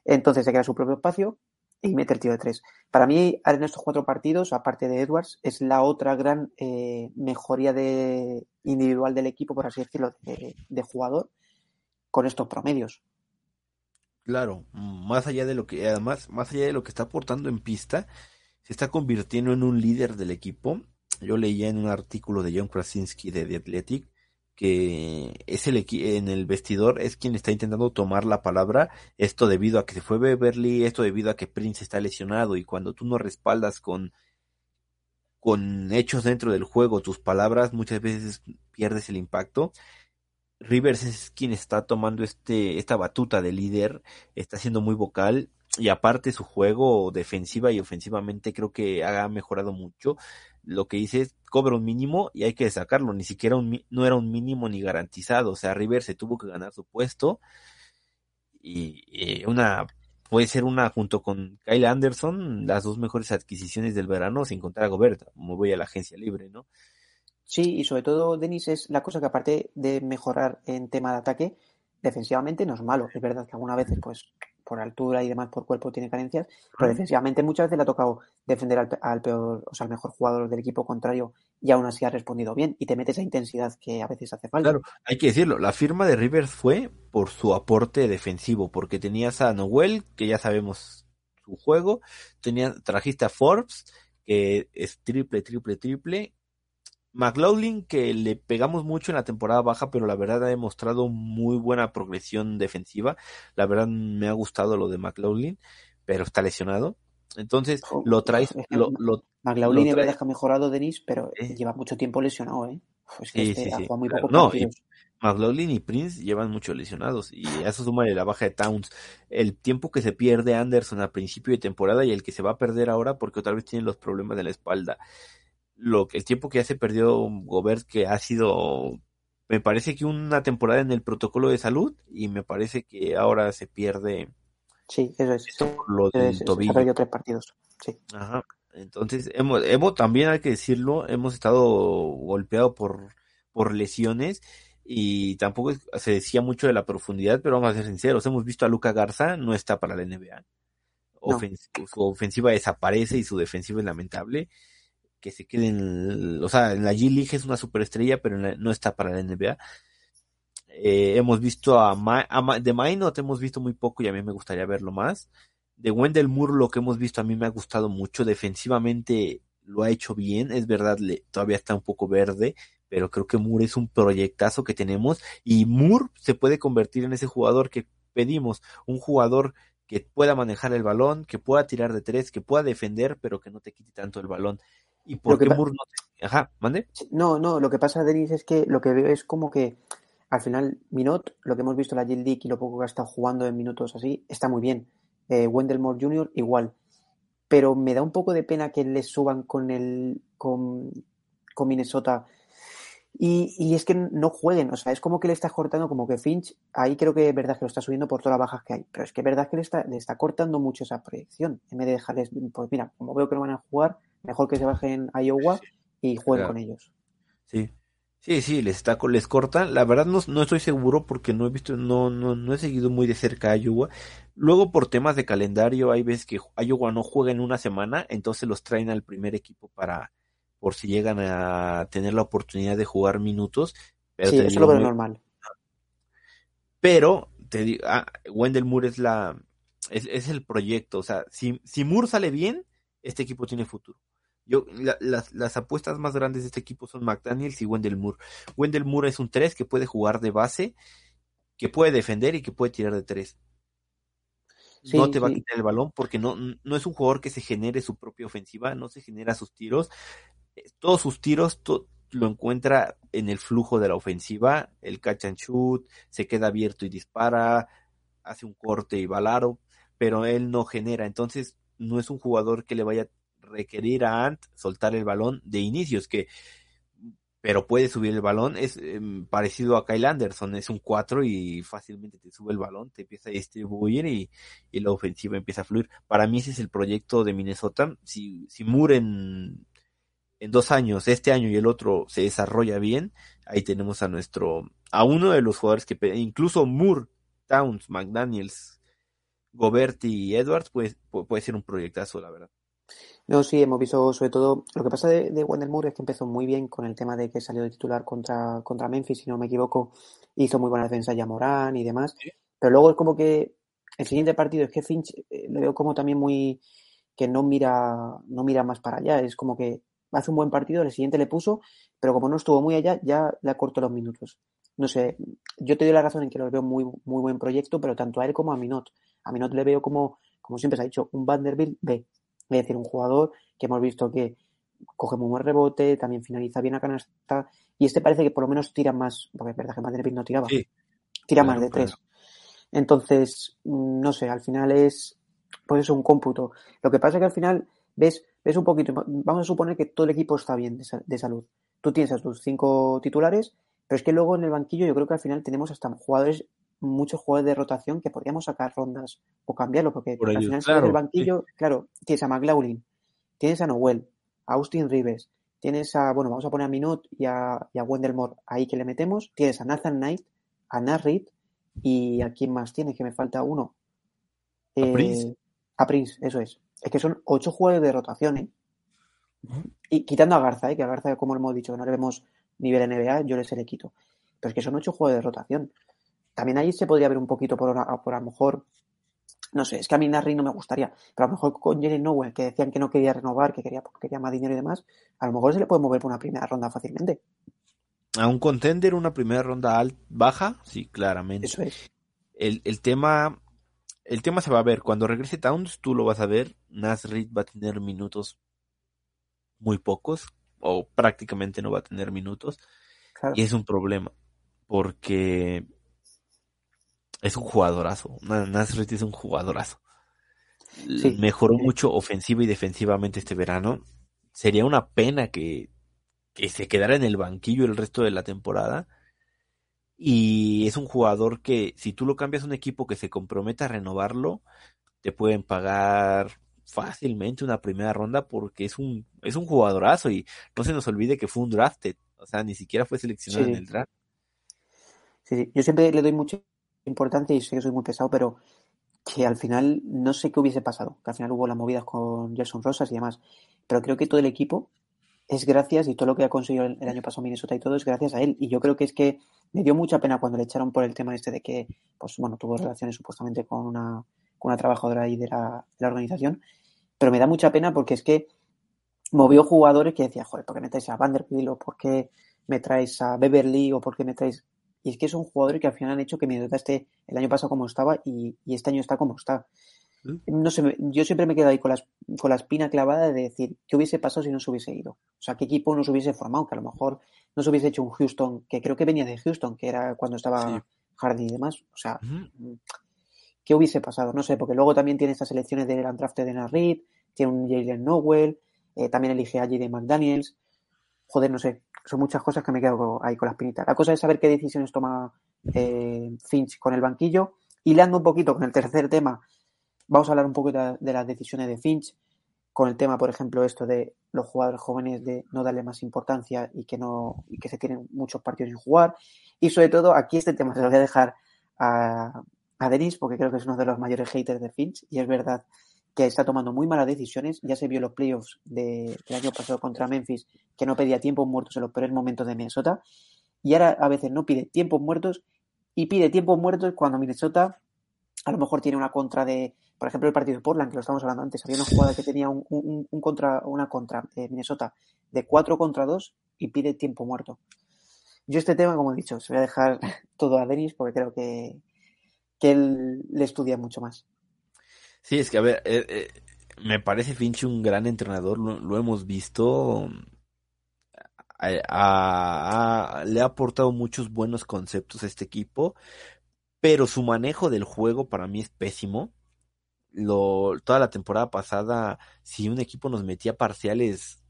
Entonces se queda su propio espacio y mete el tiro de tres. Para mí, en estos cuatro partidos, aparte de Edwards, es la otra gran eh, mejoría de, individual del equipo, por así decirlo, de jugador, con estos promedios. Claro, más allá de lo que, además, más allá de lo que está aportando en pista, se está convirtiendo en un líder del equipo. Yo leía en un artículo de John Krasinski de The Athletic que es el en el vestidor es quien está intentando tomar la palabra, esto debido a que se fue Beverly, esto debido a que Prince está lesionado y cuando tú no respaldas con con hechos dentro del juego tus palabras, muchas veces pierdes el impacto Rivers es quien está tomando este, esta batuta de líder, está siendo muy vocal y aparte su juego defensiva y ofensivamente creo que ha mejorado mucho. Lo que dice es cobra un mínimo y hay que sacarlo, ni siquiera un, no era un mínimo ni garantizado, o sea, Rivers se tuvo que ganar su puesto y una puede ser una junto con Kyle Anderson, las dos mejores adquisiciones del verano sin contar a Gobert, como voy a la agencia libre, ¿no? Sí, y sobre todo, Denis, es la cosa que aparte de mejorar en tema de ataque, defensivamente no es malo. Es verdad que algunas veces, pues, por altura y demás, por cuerpo tiene carencias, pero defensivamente muchas veces le ha tocado defender al, peor, o sea, al mejor jugador del equipo contrario y aún así ha respondido bien y te mete esa intensidad que a veces hace falta. Claro, hay que decirlo, la firma de Rivers fue por su aporte defensivo, porque tenías a Noel, que ya sabemos su juego, tenía, trajiste a Forbes, que es triple, triple, triple, McLaughlin, que le pegamos mucho en la temporada baja, pero la verdad ha demostrado muy buena progresión defensiva. La verdad me ha gustado lo de McLaughlin, pero está lesionado. Entonces oh, lo traes. Lo, lo, McLaughlin es verdad que ha mejorado, Denis, pero eh. lleva mucho tiempo lesionado, ¿eh? Es que sí, este muy poco no, y McLaughlin y Prince llevan mucho lesionados y a eso suma la baja de Towns. El tiempo que se pierde Anderson a principio de temporada y el que se va a perder ahora porque otra vez tiene los problemas de la espalda lo el tiempo que ya se perdió Gobert, que ha sido, me parece que una temporada en el protocolo de salud, y me parece que ahora se pierde. Sí, eso es. lo del tobillo. Se tres partidos. Sí. Ajá. Entonces, hemos, hemos, también hay que decirlo, hemos estado golpeado por, por lesiones y tampoco se decía mucho de la profundidad, pero vamos a ser sinceros, hemos visto a Luca Garza, no está para la NBA. Su ofensiva desaparece y su defensiva es lamentable que se quede en, o sea, en la G League es una superestrella, pero no está para la NBA. Eh, hemos visto a, de Minot, hemos visto muy poco y a mí me gustaría verlo más. De Wendell Moore, lo que hemos visto a mí me ha gustado mucho. Defensivamente lo ha hecho bien, es verdad, le, todavía está un poco verde, pero creo que Moore es un proyectazo que tenemos y Moore se puede convertir en ese jugador que pedimos, un jugador que pueda manejar el balón, que pueda tirar de tres, que pueda defender, pero que no te quite tanto el balón. ¿Y por qué Moore no Ajá, mande. No, no, lo que pasa, Denis, es que lo que veo es como que al final Minot, lo que hemos visto la G y lo poco que ha estado jugando en minutos así, está muy bien. Eh, Wendell Moore Jr. igual. Pero me da un poco de pena que le suban con el con, con Minnesota Y, y, es que no jueguen, o sea, es como que le está cortando, como que Finch, ahí creo que es verdad que lo está subiendo por todas las bajas que hay, pero es que es verdad que le está, le está cortando mucho esa proyección, en vez de dejarles, pues mira, como veo que no van a jugar, mejor que se bajen a Iowa y jueguen Claro. con ellos. Sí. Sí, sí, les está les cortan. La verdad no, no estoy seguro porque no he visto, no, no, no he seguido muy de cerca a Iowa. Luego por temas de calendario hay veces que Iowa no juega en una semana, entonces los traen al primer equipo para, por si llegan a tener la oportunidad de jugar minutos. Pero sí, eso lo veo muy- normal. pero te digo, ah, Wendell Moore es la, es, es el proyecto. O sea, si, si Moore sale bien, este equipo tiene futuro. Yo, la- las, las apuestas más grandes de este equipo son McDaniels y Wendell Moore. Wendell Moore es un 3 que puede jugar de base, que puede defender y que puede tirar de 3. Sí, no te va a quitar el balón porque no, no es un jugador que se genere su propia ofensiva, no se genera sus tiros. Todos sus tiros lo encuentra en el flujo de la ofensiva, el catch and shoot, se queda abierto y dispara, hace un corte y balaro, pero él no genera. Entonces, no es un jugador que le vaya a requerir a Ant soltar el balón de inicios, que pero puede subir el balón, es em, parecido a Kyle Anderson, es un 4 y fácilmente te sube el balón, te empieza a distribuir y, y la ofensiva empieza a fluir. Para mí ese es el proyecto de Minnesota. Si, si Moore en, dos años, este año y el otro se desarrolla bien, ahí tenemos a nuestro, a uno de los jugadores que, incluso Moore, Towns, McDaniels, Goberti y Edwards, pues, pu- puede ser un proyectazo, la verdad. No, sí, hemos visto sobre todo, lo que pasa de, de Wendell Moore es que empezó muy bien con el tema de que salió de titular contra, contra Memphis, si no me equivoco, hizo muy buena defensa ya Morán y demás, pero luego es como que el siguiente partido es que Finch eh, le veo como también muy, que no mira, no mira más para allá, es como que hace un buen partido, el siguiente le puso, pero como no estuvo muy allá, ya le acortó los minutos. No sé, yo te doy la razón en que lo veo muy, muy buen proyecto, pero tanto a él como a Minot. A Minot le veo como, como siempre se ha dicho, un Vanderbilt B. Es decir, un jugador que hemos visto que coge muy buen rebote, también finaliza bien a canasta, y este parece que por lo menos tira más, porque es verdad que Vanderbilt no tiraba, Sí, tira claro, más de tres. claro. Entonces, no sé, al final es, pues eso, un cómputo. Lo que pasa es que al final ves, ves un poquito, vamos a suponer que todo el equipo está bien de, sa- de salud. Tú tienes a tus cinco titulares, pero es que luego en el banquillo yo creo que al final tenemos hasta jugadores, muchos jugadores de rotación que podríamos sacar rondas o cambiarlo, porque Por al ellos, final claro, del banquillo, claro, tienes a McLaughlin, tienes a Noel, a Austin Rives, tienes a, bueno, vamos a poner a Minot y a, y a Wendell Moore ahí que le metemos, tienes a Nathan Knight, a Narrit y a quién más tienes, que me falta uno. A Eh, Prince. A Prince, eso es. Es que son ocho jugadores de rotación, ¿eh? Y quitando a Garza, ¿eh? que a Garza, como hemos dicho, que no le vemos nivel NBA, yo le se le quito. Pero es que son ocho jugadores de rotación. También ahí se podría ver un poquito por, una- por a lo mejor, no sé, es que a mí Narri no me gustaría, pero a lo mejor con Jerry Nowell, que decían que no quería renovar, que quería, quería más dinero y demás, a lo mejor se le puede mover por una primera ronda fácilmente. A un contender, una primera ronda alt, baja, sí, claramente. Eso es. el, el tema el tema se va a ver. Cuando regrese Towns tú lo vas a ver. Nasrid va a tener minutos muy pocos o prácticamente no va a tener minutos. Claro. y es un problema porque es un jugadorazo. Na- Nasrid es un jugadorazo. Sí. mejoró mucho ofensiva y defensivamente este verano. Sería una pena que que se quedara en el banquillo el resto de la temporada y es un jugador que si tú lo cambias a un equipo que se comprometa a renovarlo, te pueden pagar fácilmente una primera ronda porque es un, es un jugadorazo y no se nos olvide que fue un drafted, o sea, ni siquiera fue seleccionado Sí. en el draft. Sí, sí. Yo siempre le doy mucha importancia y sé que soy muy pesado, pero que al final no sé qué hubiese pasado. Que al final hubo las movidas con Gerson Rosas y demás. Pero creo que todo el equipo es gracias y todo lo que ha conseguido el, año pasado Minnesota y todo es gracias a él. Y yo creo que es que me dio mucha pena cuando le echaron por el tema este de que, pues bueno, tuvo relaciones supuestamente con una, con una trabajadora ahí de la, organización. Pero me da mucha pena porque es que movió jugadores que decía, joder, ¿por qué me traes a Vanderbilt o por qué me traes a Beverly o por qué me traes y es que son jugadores que al final han hecho que Minnesota esté el año pasado como estaba y este año está como está. No sé, yo siempre me quedo ahí con, las, con la espina clavada de decir qué hubiese pasado si no se hubiese ido. O sea, qué equipo no se hubiese formado, que a lo mejor no se hubiese hecho un Houston, que creo que venía de Houston, que era cuando estaba Sí. Hardy y demás. O sea, Ujú. ¿qué hubiese pasado? No sé, porque luego también tiene estas elecciones del draft de Narrit, tiene un Jalen Nowell, eh, también elige a J.D. McDaniels. Joder, no sé. son muchas cosas que me quedo ahí con las pinitas. La cosa es saber qué decisiones toma eh, Finch con el banquillo. Hilando un poquito con el tercer tema, vamos a hablar un poco de, las decisiones de Finch, con el tema, por ejemplo, esto de los jugadores jóvenes de no darle más importancia y que no y que se tienen muchos partidos sin jugar. Y sobre todo, aquí este tema se lo voy a dejar a, a Denis, porque creo que es uno de los mayores haters de Finch, y es verdad que está tomando muy malas decisiones. Ya se vio en los playoffs de, del año pasado contra Memphis, que no pedía tiempos muertos en los peores momentos de Minnesota. Y ahora a veces no pide tiempos muertos y pide tiempos muertos cuando Minnesota a lo mejor tiene una contra de, por ejemplo, el partido de Portland, que lo estamos hablando antes, había una jugada que tenía un, contra, una contra de Minnesota de 4 contra 2 y pide tiempo muerto. Yo este tema, como he dicho, se voy a dejar todo a Denis porque creo que, que él le estudia mucho más. Sí, es que a ver, eh, eh, me parece Finch un gran entrenador, lo, hemos visto. Le ha aportado muchos buenos conceptos a este equipo, pero su manejo del juego para mí es pésimo. Lo, toda la temporada pasada, si un equipo nos metía parciales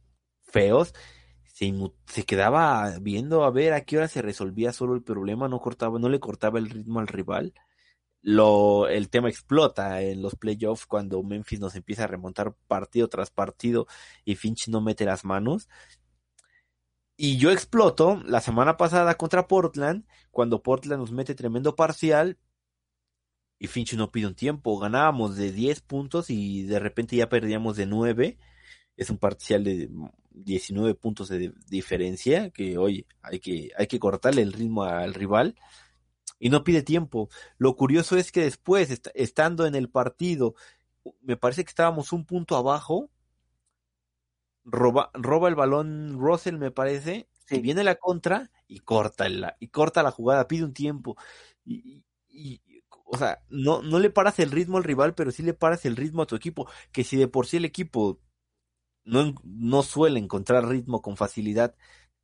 feos, se, se, quedaba viendo a ver a qué hora se resolvía solo el problema, no cortaba, no le cortaba el ritmo al rival lo, el tema explota en los playoffs cuando Memphis nos empieza a remontar partido tras partido y Finch no mete las manos. Y yo exploto la semana pasada contra Portland, cuando Portland nos mete tremendo parcial y Finch no pide un tiempo. Ganábamos de 10 puntos y de repente ya perdíamos de 9. Es un parcial de 19 puntos de diferencia que, oye, hay que, hay que cortarle el ritmo al rival y no pide tiempo. Lo curioso es que después, est estando en el partido, me parece que estábamos un punto abajo, roba, roba el balón Russell, me parece, sí. y viene la contra y corta la, y corta la jugada, pide un tiempo. Y, y, o sea, no, no le paras el ritmo al rival, pero sí le paras el ritmo a tu equipo, que si de por sí el equipo no, no suele encontrar ritmo con facilidad,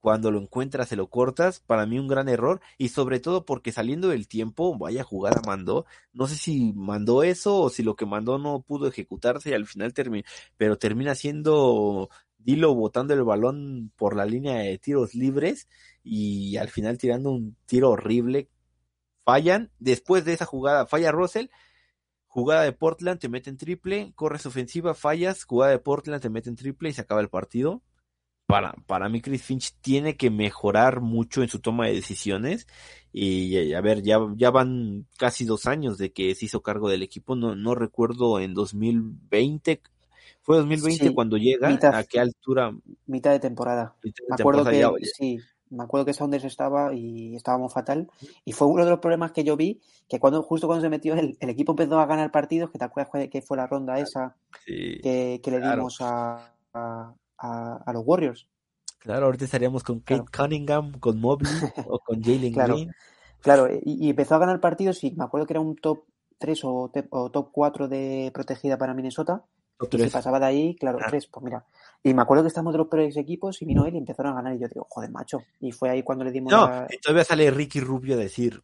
cuando lo encuentras se lo cortas, para mí un gran error y sobre todo porque saliendo del tiempo, vaya jugada mandó, no sé si mandó eso o si lo que mandó no pudo ejecutarse y al final termina, pero termina siendo Dilo botando el balón por la línea de tiros libres y al final tirando un tiro horrible. Fallan, después de esa jugada falla Russell, jugada de Portland, te meten triple, corres ofensiva, fallas, jugada de Portland, te meten triple y se acaba el partido para, para mí Chris Finch tiene que mejorar mucho en su toma de decisiones y a ver, ya, ya van casi dos años de que se hizo cargo del equipo, no, no recuerdo en 2020, fue 2020 sí, cuando llega, mitad, a qué altura. Mitad de temporada. Mitad de me acuerdo temporada que, ya, sí, me acuerdo que Saunders estaba y estábamos fatal y fue uno de los problemas que yo vi, que cuando justo cuando se metió el, el equipo empezó a ganar partidos, que te acuerdas que fue la ronda esa sí, que, que, le claro. dimos a, a a, a, los Warriors. Claro, ahorita estaríamos con Kate claro. Cunningham, con Mobley o con Jalen claro, Green. Claro, y, y, empezó a ganar partidos y me acuerdo que era un top 3 o, te, o top 4 de protegida para Minnesota. Y si pasaba de ahí, claro. 3, pues mira. Y me acuerdo que estamos de los peores equipos y vino él y empezaron a ganar y yo digo, joder, macho. Y fue ahí cuando le dimos No, la... y todavía sale Ricky Rubio a decir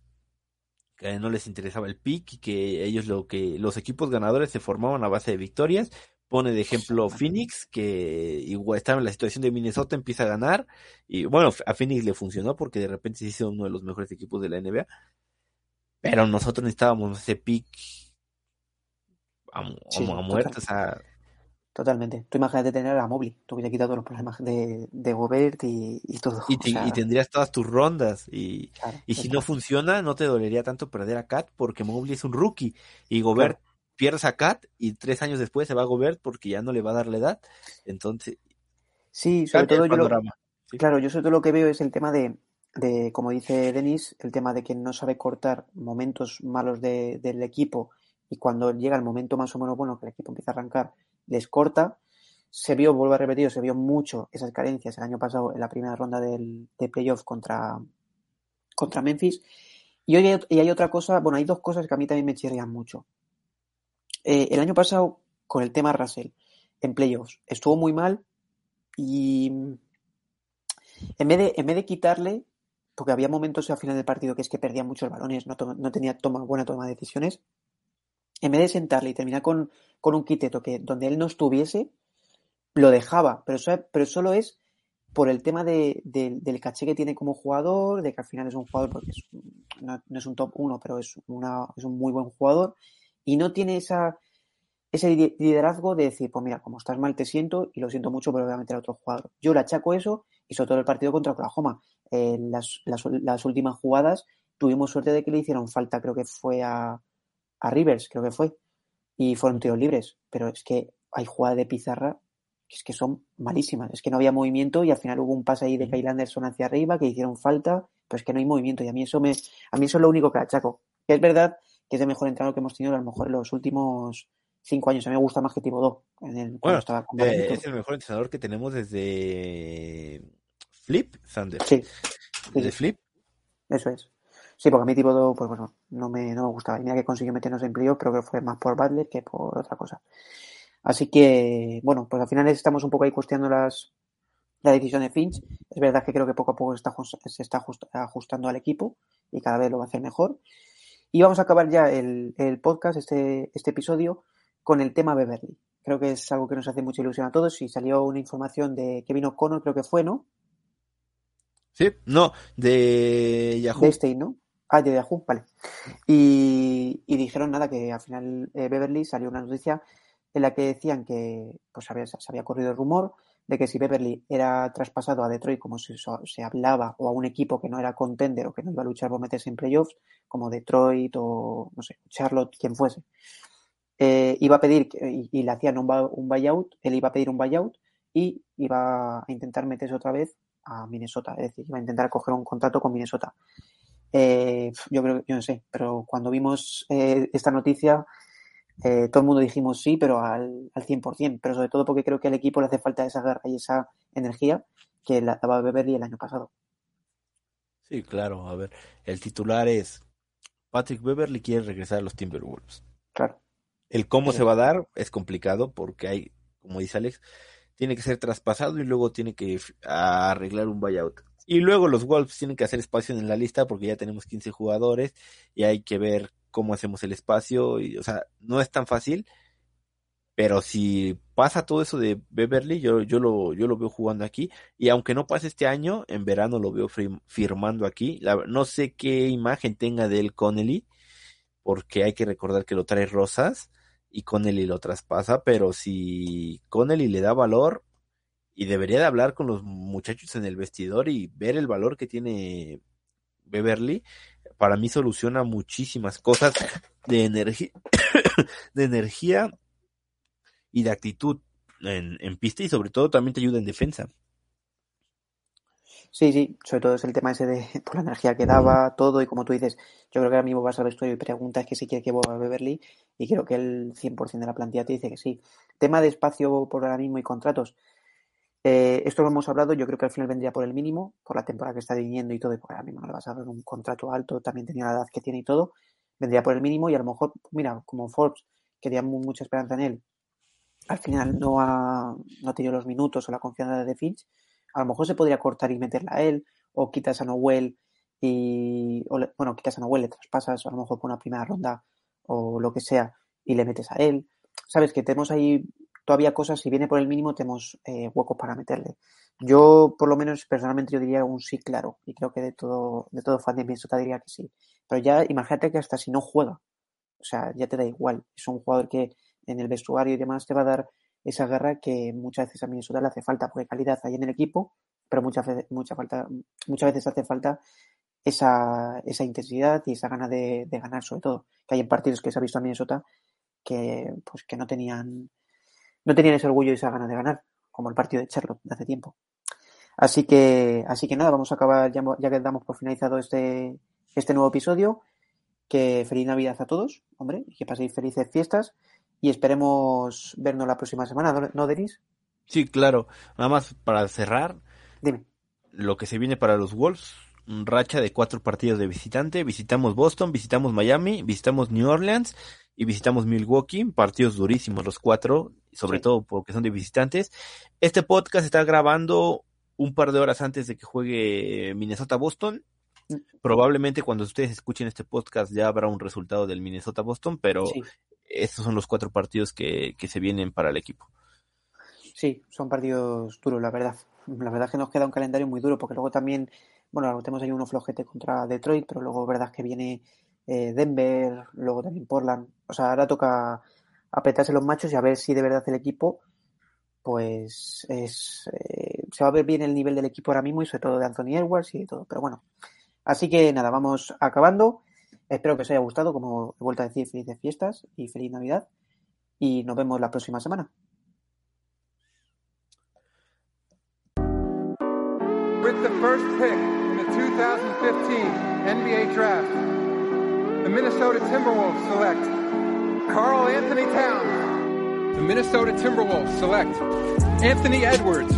que no les interesaba el pick y que ellos lo que los equipos ganadores se formaban a base de victorias pone de ejemplo Phoenix, que igual estaba en la situación de Minnesota, empieza a ganar, y bueno, a Phoenix le funcionó porque de repente se hizo uno de los mejores equipos de la NBA, pero nosotros necesitábamos ese pick a, sí, a, a muerte, o sea... Totalmente. Tú imagínate tener a Mobley, tú hubiera quitado los problemas de, de Gobert y, y todo. Y, te, o sea... y, tendrías todas tus rondas. Y, claro, y si no funciona, no te dolería tanto perder a Kat porque Mobley es un rookie y Gobert claro pierdes a Kat y tres años después se va a Gobert porque ya no le va a dar la edad. Entonces. Sí, sobre todo yo lo, sí. Claro, yo sobre todo lo que veo es el tema de, de, como dice Denis, el tema de que no sabe cortar momentos malos de, del equipo y cuando llega el momento más o menos bueno que el equipo empieza a arrancar, les corta. Se vio, vuelvo a repetir, se vio mucho esas carencias el año pasado en la primera ronda del, de playoff contra, contra Memphis. Y hoy hay, y hay otra cosa, bueno, hay dos cosas que a mí también me chirrían mucho. Eh, el año pasado, con el tema Russell, en playoffs, estuvo muy mal y en vez de, en vez de quitarle, porque había momentos al final del partido que es que perdía muchos balones, no, no tenía toma, buena toma de decisiones, en vez de sentarle y terminar con, con un quiteto que donde él no estuviese, lo dejaba, pero, pero solo es por el tema de, de, del caché que tiene como jugador, de que al final es un jugador, porque no, es un top 1, pero es, una, es un muy buen jugador, y no tiene esa, ese liderazgo de decir, pues mira, como estás mal te siento y lo siento mucho, pero voy a meter a otro jugador. Yo le achaco eso y sobre todo el partido contra Oklahoma. Eh, las, las, las, últimas jugadas tuvimos suerte de que le hicieron falta, creo que fue a, a Rivers, creo que fue, y fueron tiros libres, pero es que hay jugadas de pizarra que es que son malísimas, es que no había movimiento y al final hubo un pase ahí de Kyle Anderson hacia arriba que hicieron falta, pero es que no hay movimiento y a mí eso me, a mí eso es lo único que achaco. Que es verdad que es el mejor entrenador que hemos tenido a lo mejor en los últimos cinco años. A mí me gusta más que. En el, bueno, estaba eh, es el mejor entrenador que tenemos desde Flip Thunder. Sí. Desde sí. Flip. Eso es. Sí, porque a mí Thibodeau, pues bueno, no me, no me gustaba. Y mira que consiguió meternos en playoff, pero que fue más por Butler que por otra cosa. Así que, bueno, pues al final estamos un poco ahí cuestionando las, la decisión de Finch. Es verdad que creo que poco a poco está, se está ajustando al equipo y cada vez lo va a hacer mejor. Y vamos a acabar ya el, el podcast, este, este episodio, con el tema Beverly. Creo que es algo que nos hace mucha ilusión a todos y salió una información de Kevin O'Connor, creo que fue, ¿no? Sí, no, de Yahoo. De Stein, ¿no? Ah, de Yahoo, vale. Y, dijeron nada, que al final eh, Beverly salió una noticia en la que decían que pues había, se había corrido el rumor de que si Beverly era traspasado a Detroit como se, hablaba o a un equipo que no era contender o que no iba a luchar por meterse en playoffs, como Detroit o no sé, Charlotte, quien fuese, eh, iba a pedir, y, y, le hacían un, un buyout, él iba a pedir un buyout y iba a intentar meterse otra vez a Minnesota, es decir, iba a intentar coger un contrato con Minnesota. Eh, yo creo, yo no sé, pero cuando vimos eh, esta noticia, eh, todo el mundo dijimos sí, pero al, al 100%, pero sobre todo porque creo que al equipo le hace falta esa guerra y esa energía que la daba Beverly el año pasado. Sí, claro, a ver, el titular es Patrick Beverly quiere regresar a los Timberwolves. Claro. El cómo se va a dar es complicado porque hay, como dice Alex, tiene que ser traspasado y luego tiene que arreglar un buyout. Y luego los Wolves tienen que hacer espacio en la lista porque ya tenemos 15 jugadores y hay que ver cómo hacemos el espacio. Y, o sea, no es tan fácil. Pero si pasa todo eso de Beverly, yo, yo, lo, yo lo veo jugando aquí. Y aunque no pase este año, en verano lo veo firmando aquí. La, no sé qué imagen tenga de él Connelly, porque hay que recordar que lo trae Rosas y Connelly lo traspasa, pero si Connelly le da valor y debería de hablar con los muchachos en el vestidor y ver el valor que tiene Beverly, para mí soluciona muchísimas cosas de energía, de energía y de actitud en, pista y sobre todo también te ayuda en defensa. Sí, sí, sobre todo es el tema ese de por la energía que daba, todo, y como tú dices, yo creo que ahora mismo vas al vestuario y preguntas que si quiere que vuelva a Beverly, y creo que el 100% de la plantilla te dice que sí. Tema de espacio por ahora mismo y contratos. Eh, esto lo hemos hablado, yo creo que al final vendría por el mínimo, por la temporada que está viniendo y todo, y por ahora mismo no le vas a dar un contrato alto, también tenía la edad que tiene y todo, vendría por el mínimo y a lo mejor, mira, como Forbes, que teníamos mucha esperanza en él, al final no ha, no tenido los minutos o la confianza de Finch, a lo mejor se podría cortar y meterla a él, o quitas a Noel y, o bueno, quitas a Noel, le traspasas a lo mejor por una primera ronda o lo que sea y le metes a él. Sabes que tenemos ahí todavía cosas, si viene por el mínimo, tenemos eh, huecos para meterle. Yo, por lo menos, personalmente, yo diría un sí claro, y creo que de todo, de todo fan de Minnesota diría que sí. Pero ya imagínate que hasta si no juega, o sea, ya te da igual. Es un jugador que en el vestuario y demás te va a dar esa guerra que muchas veces a Minnesota le hace falta, porque calidad hay en el equipo, pero muchas veces, mucha falta, muchas veces hace falta esa, esa intensidad y esa gana de, ganar, sobre todo. Que hay en partidos que se ha visto a Minnesota que, pues, que no tenían, no tenían ese orgullo y esa gana de ganar, como el partido de Charlotte de hace tiempo. Así que, así que nada, vamos a acabar, ya, ya que damos por finalizado este, este nuevo episodio. Que feliz Navidad a todos, hombre, y que paséis felices fiestas y esperemos vernos la próxima semana, ¿no, Denis? Sí, claro. Nada más para cerrar. Dime. Lo que se viene para los Wolves, racha de cuatro partidos de visitante. Visitamos Boston, visitamos Miami, visitamos New Orleans y visitamos Milwaukee. Partidos durísimos los cuatro, sobre sí. todo porque son de visitantes. Este podcast está grabando un par de horas antes de que juegue Minnesota-Boston. Probablemente cuando ustedes escuchen este podcast ya habrá un resultado del Minnesota-Boston, pero sí estos son los cuatro partidos que, que, se vienen para el equipo. Sí, son partidos duros, la verdad. la verdad es que nos queda un calendario muy duro, porque luego también, bueno, tenemos ahí uno flojete contra Detroit, pero luego verdad es que viene eh, Denver, luego también Portland. O sea, ahora toca apretarse los machos y a ver si de verdad el equipo, pues es, eh, se va a ver bien el nivel del equipo ahora mismo y sobre todo de Anthony Edwards y todo. Pero bueno, así que nada, vamos acabando. Espero que os haya gustado, como he vuelto a decir, felices fiestas y feliz Navidad. Y nos vemos la próxima semana. Pick in the 2015 NBA Draft, the Minnesota Timberwolves select Carl Anthony Towns. The Minnesota Timberwolves select Anthony Edwards.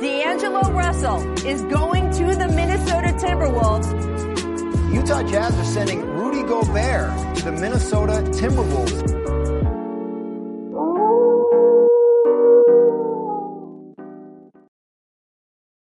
D'Angelo Russell is going to the Minnesota Timberwolves. Utah Jazz are sending Rudy Gobert to the Minnesota Timberwolves.